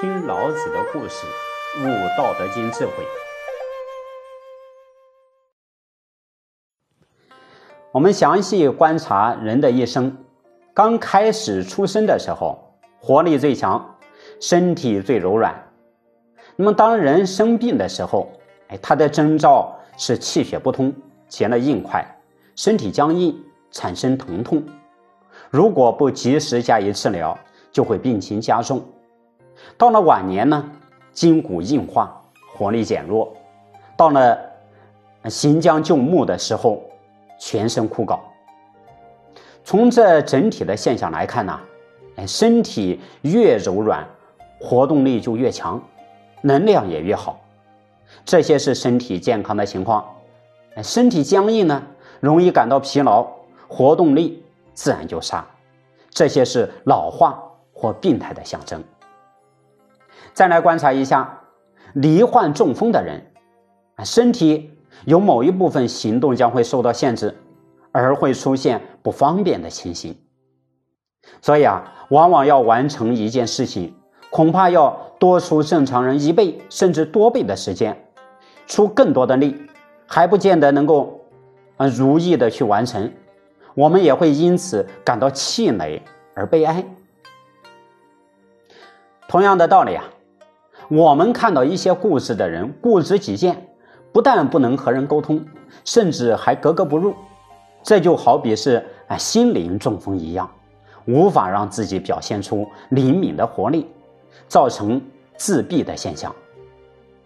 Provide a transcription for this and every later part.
听老子的故事，悟《道德经》智慧。我们详细观察人的一生，刚开始出生的时候，活力最强，身体最柔软。那么，当人生病的时候，哎，他的征兆是气血不通，结了硬块，身体僵硬，产生疼痛。如果不及时加以治疗，就会病情加重。到了晚年呢，筋骨硬化，活力减弱；到了行将就木的时候，全身枯槁。从这整体的现象来看呢，哎，身体越柔软，活动力就越强，能量也越好。这些是身体健康的情况。身体僵硬呢，容易感到疲劳，活动力自然就差。这些是老化或病态的象征。再来观察一下，罹患中风的人，身体有某一部分行动将会受到限制，而会出现不方便的情形。所以啊，往往要完成一件事情，恐怕要多出正常人一倍甚至多倍的时间，出更多的力，还不见得能够啊如意的去完成。我们也会因此感到气馁而悲哀。同样的道理啊。我们看到一些故事的人固执己见，不但不能和人沟通，甚至还格格不入。这就好比是啊心灵中风一样，无法让自己表现出灵敏的活力，造成自闭的现象。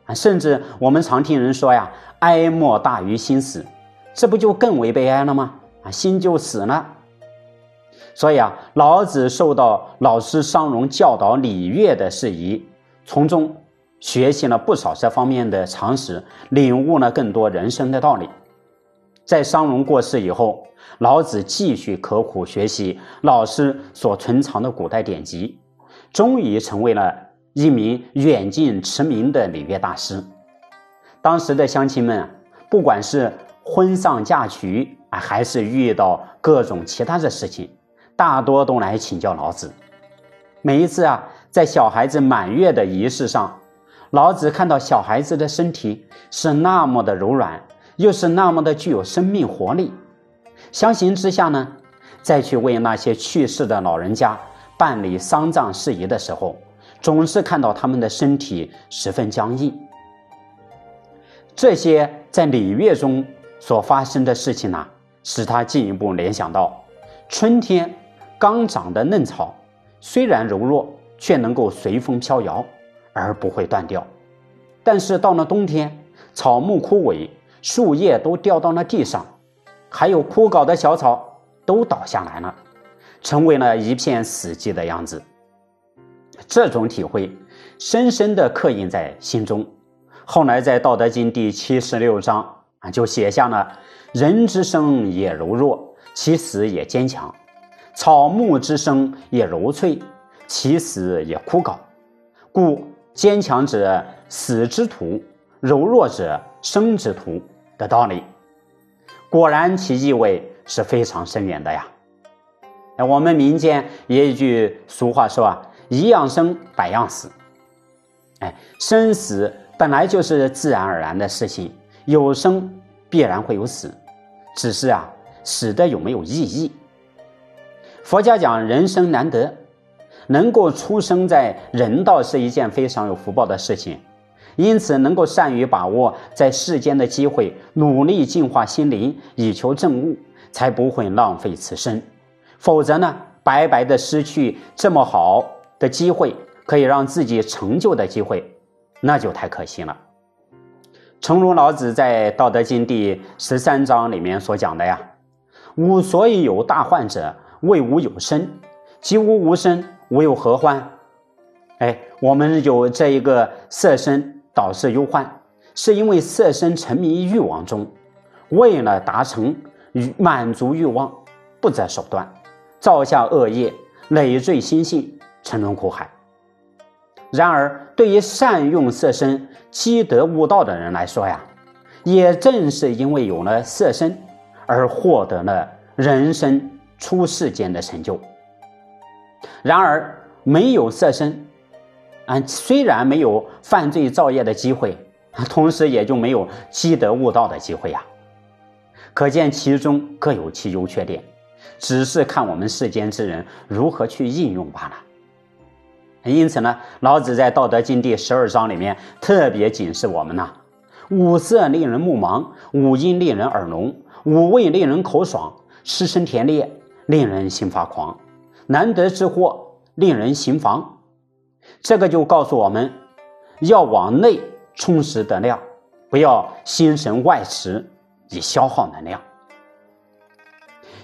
啊，甚至我们常听人说呀，哀莫大于心死，这不就更为悲哀了吗？啊，心就死了。所以啊，老子受到老师商容教导礼乐的事宜。从中学习了不少这方面的常识，领悟了更多人生的道理。在商容过世以后，老子继续刻苦学习老师所存藏的古代典籍，终于成为了一名远近驰名的礼乐大师。当时的乡亲们，不管是婚丧嫁娶啊，还是遇到各种其他的事情，大多都来请教老子。每一次啊。在小孩子满月的仪式上，老子看到小孩子的身体是那么的柔软，又是那么的具有生命活力。相形之下呢，再去为那些去世的老人家办理丧葬事宜的时候，总是看到他们的身体十分僵硬。这些在礼乐中所发生的事情呢，使他进一步联想到：春天刚长的嫩草，虽然柔弱。却能够随风飘摇，而不会断掉。但是到了冬天，草木枯萎，树叶都掉到了地上，还有枯槁的小草都倒下来了，成为了一片死寂的样子。这种体会深深地刻印在心中。后来在《道德经》第七十六章啊，就写下了：“人之生也柔弱，其死也坚强；草木之生也柔脆。”其死也枯槁，故坚强者死之徒，柔弱者生之徒的道理，果然其意味是非常深远的呀。哎，我们民间也有一句俗话说啊：“一样生，百样死。”哎，生死本来就是自然而然的事情，有生必然会有死，只是啊，死的有没有意义？佛家讲人生难得。能够出生在人道是一件非常有福报的事情，因此能够善于把握在世间的机会，努力净化心灵，以求证悟，才不会浪费此生。否则呢，白白的失去这么好的机会，可以让自己成就的机会，那就太可惜了。诚如老子在《道德经》第十三章里面所讲的呀：“吾所以有大患者，谓吾有身；即吾无身。”无有何患？哎，我们有这一个色身导致忧患，是因为色身沉迷欲望中，为了达成满足欲望，不择手段，造下恶业，累赘心性，沉沦苦海。然而，对于善用色身积德悟道的人来说呀，也正是因为有了色身，而获得了人生出世间的成就。然而，没有色身，啊，虽然没有犯罪造业的机会，同时也就没有积德悟道的机会呀。可见其中各有其优缺点，只是看我们世间之人如何去应用罢了。因此呢，老子在《道德经》第十二章里面特别警示我们呐：五色令人目盲，五音令人耳聋，五味令人口爽，吃声甜猎令人心发狂，难得之货令人心防。这个就告诉我们，要往内充实能量，不要心神外驰以消耗能量。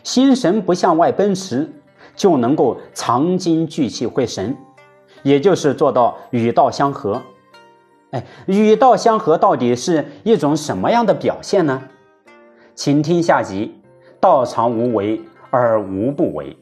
心神不向外奔驰，就能够藏精聚气会神。也就是做到与道相合，哎，与道相合到底是一种什么样的表现呢？请听下集：道常无为而无不为。